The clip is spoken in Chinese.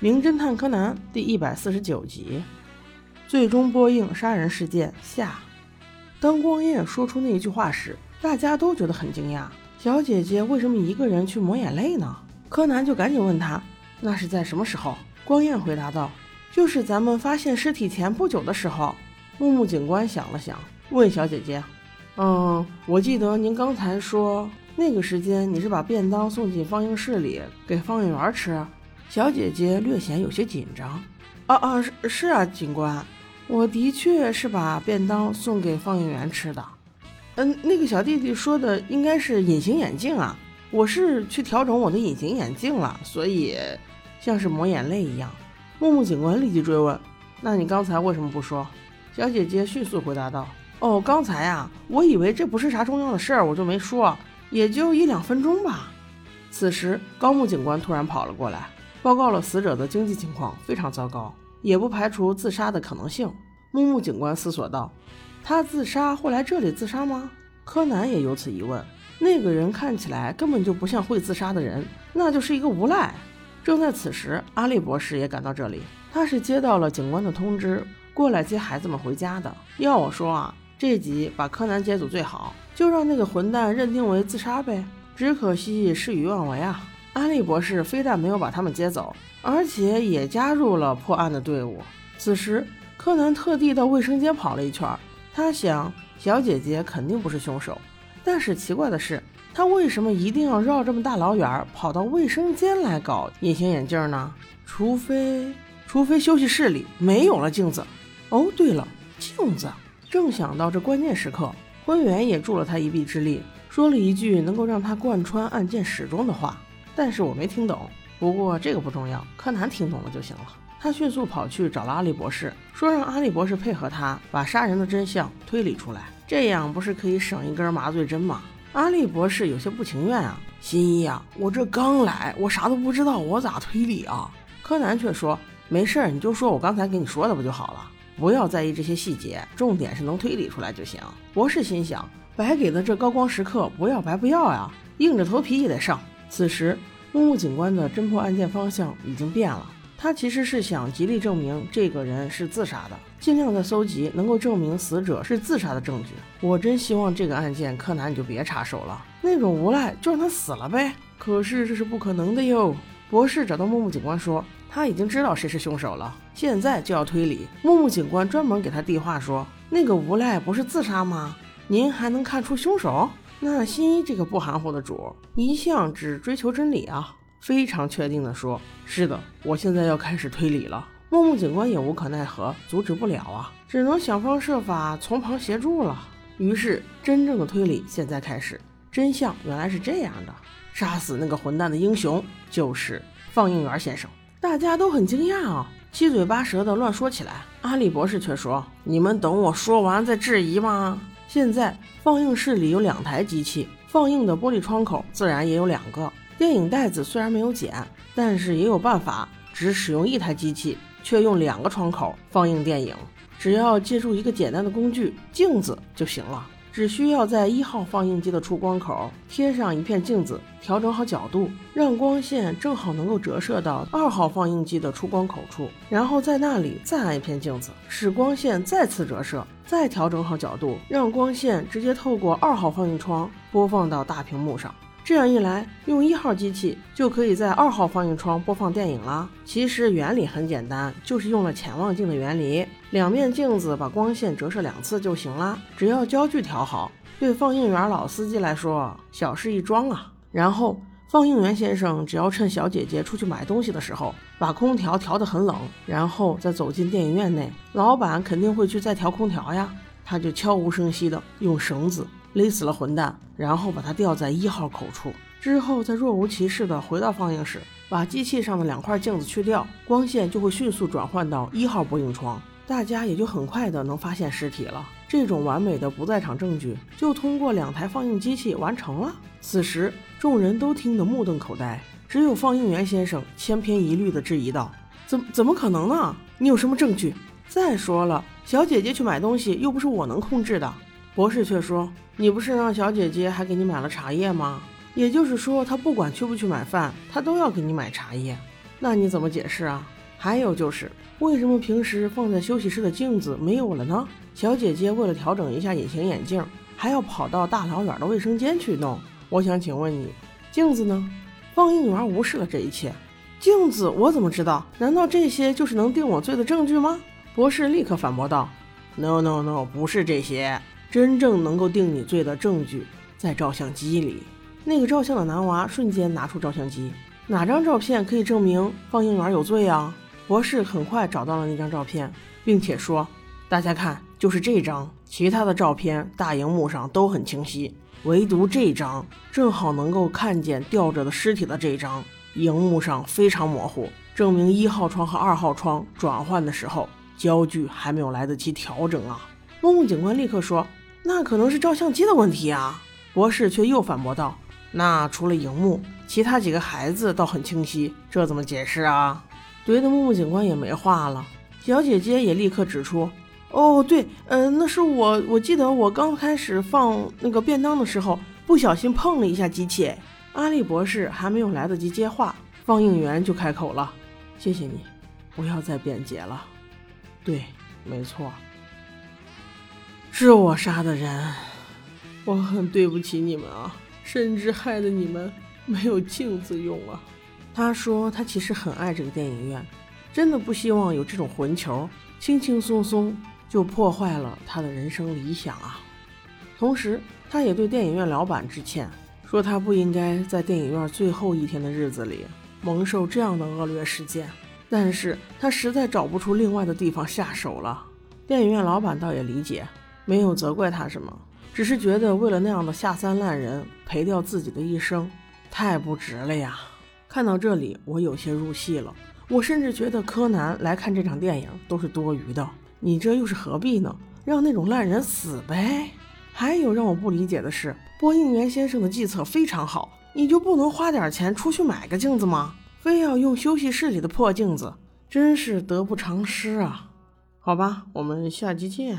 名侦探柯南》第一百四十九集，最终播映杀人事件下。当光彦说出那句话时，大家都觉得很惊讶。小姐姐为什么一个人去抹眼泪呢？柯南就赶紧问他：“那是在什么时候？”光彦回答道：“就是咱们发现尸体前不久的时候。”木木警官想了想，问小姐姐：“嗯，我记得您刚才说那个时间你是把便当送进放映室里给放映员吃。”小姐姐略显有些紧张。啊啊，是是啊，警官，我的确是把便当送给放映员吃的。嗯，那个小弟弟说的应该是隐形眼镜啊，我是去调整我的隐形眼镜了，所以像是抹眼泪一样。木木警官立即追问：“那你刚才为什么不说？”小姐姐迅速回答道：“哦，刚才呀，我以为这不是啥重要的事儿，我就没说，也就一两分钟吧。”此时，高木警官突然跑了过来。报告了死者的经济情况非常糟糕，也不排除自杀的可能性。木木警官思索道：“他自杀会来这里自杀吗？”柯南也有此疑问。那个人看起来根本就不像会自杀的人，那就是一个无赖。正在此时，阿笠博士也赶到这里。他是接到了警官的通知，过来接孩子们回家的。要我说啊，这集把柯南接走最好，就让那个混蛋认定为自杀呗。只可惜事与愿违啊。安利博士非但没有把他们接走，而且也加入了破案的队伍。此时，柯南特地到卫生间跑了一圈，他想，小姐姐肯定不是凶手。但是奇怪的是，他为什么一定要绕这么大老远跑到卫生间来搞隐形眼镜呢？除非，除非休息室里没有了镜子。哦，对了，镜子。正想到这关键时刻，灰原也助了他一臂之力，说了一句能够让他贯穿案件始终的话。但是我没听懂，不过这个不重要，柯南听懂了就行了。他迅速跑去找了阿笠博士，说让阿笠博士配合他把杀人的真相推理出来，这样不是可以省一根麻醉针吗？阿笠博士有些不情愿啊，新一啊，我这刚来，我啥都不知道，我咋推理啊？柯南却说没事儿，你就说我刚才给你说的不就好了，不要在意这些细节，重点是能推理出来就行。博士心想，白给的这高光时刻不要白不要呀，硬着头皮也得上。此时，木木警官的侦破案件方向已经变了。他其实是想极力证明这个人是自杀的，尽量的搜集能够证明死者是自杀的证据。我真希望这个案件柯南你就别插手了，那种无赖就让他死了呗。可是这是不可能的哟。博士找到木木警官说，他已经知道谁是凶手了，现在就要推理。木木警官专门给他递话说，那个无赖不是自杀吗？您还能看出凶手？那新一这个不含糊的主，一向只追求真理啊！非常确定的说：“是的，我现在要开始推理了。”木木警官也无可奈何，阻止不了啊，只能想方设法从旁协助了。于是，真正的推理现在开始。真相原来是这样的：杀死那个混蛋的英雄就是放映员先生。大家都很惊讶啊，七嘴八舌的乱说起来。阿笠博士却说：“你们等我说完再质疑吗？”现在放映室里有两台机器，放映的玻璃窗口自然也有两个。电影袋子虽然没有剪，但是也有办法，只使用一台机器，却用两个窗口放映电影。只要借助一个简单的工具——镜子就行了。只需要在一号放映机的出光口贴上一片镜子，调整好角度，让光线正好能够折射到二号放映机的出光口处，然后在那里再按一片镜子，使光线再次折射，再调整好角度，让光线直接透过二号放映窗播放到大屏幕上。这样一来，用一号机器就可以在二号放映窗播放电影了。其实原理很简单，就是用了潜望镜的原理，两面镜子把光线折射两次就行了。只要焦距调好，对放映员老司机来说小事一桩啊。然后放映员先生只要趁小姐姐出去买东西的时候，把空调调得很冷，然后再走进电影院内，老板肯定会去再调空调呀，他就悄无声息的用绳子。勒死了混蛋，然后把他吊在一号口处，之后再若无其事的回到放映室，把机器上的两块镜子去掉，光线就会迅速转换到一号播映窗，大家也就很快的能发现尸体了。这种完美的不在场证据就通过两台放映机器完成了。此时众人都听得目瞪口呆，只有放映员先生千篇一律的质疑道：“怎怎么可能呢？你有什么证据？再说了，小姐姐去买东西又不是我能控制的。”博士却说：“你不是让小姐姐还给你买了茶叶吗？也就是说，她不管去不去买饭，她都要给你买茶叶。那你怎么解释啊？还有就是，为什么平时放在休息室的镜子没有了呢？小姐姐为了调整一下隐形眼镜，还要跑到大老远的卫生间去弄。我想请问你，镜子呢？放映员无视了这一切。镜子我怎么知道？难道这些就是能定我罪的证据吗？博士立刻反驳道：“No No No，不是这些，真正能够定你罪的证据在照相机里。”那个照相的男娃瞬间拿出照相机，哪张照片可以证明放映员有罪啊？博士很快找到了那张照片，并且说：“大家看。”就是这张，其他的照片大荧幕上都很清晰，唯独这张正好能够看见吊着的尸体的这张，荧幕上非常模糊，证明一号窗和二号窗转换的时候焦距还没有来得及调整啊！木木警官立刻说：“那可能是照相机的问题啊！”博士却又反驳道：“那除了荧幕，其他几个孩子倒很清晰，这怎么解释啊？”怼的木木警官也没话了，小姐姐也立刻指出。哦，对，呃，那是我，我记得我刚开始放那个便当的时候，不小心碰了一下机器。阿笠博士还没有来得及接话，放映员就开口了：“谢谢你，不要再辩解了。对，没错，是我杀的人，我很对不起你们啊，甚至害得你们没有镜子用了。”他说他其实很爱这个电影院，真的不希望有这种混球，轻轻松松。就破坏了他的人生理想啊！同时，他也对电影院老板致歉，说他不应该在电影院最后一天的日子里蒙受这样的恶劣事件。但是他实在找不出另外的地方下手了。电影院老板倒也理解，没有责怪他什么，只是觉得为了那样的下三滥人赔掉自己的一生，太不值了呀！看到这里，我有些入戏了。我甚至觉得柯南来看这场电影都是多余的。你这又是何必呢？让那种烂人死呗！还有让我不理解的是，播映员先生的计策非常好，你就不能花点钱出去买个镜子吗？非要用休息室里的破镜子，真是得不偿失啊！好吧，我们下期见。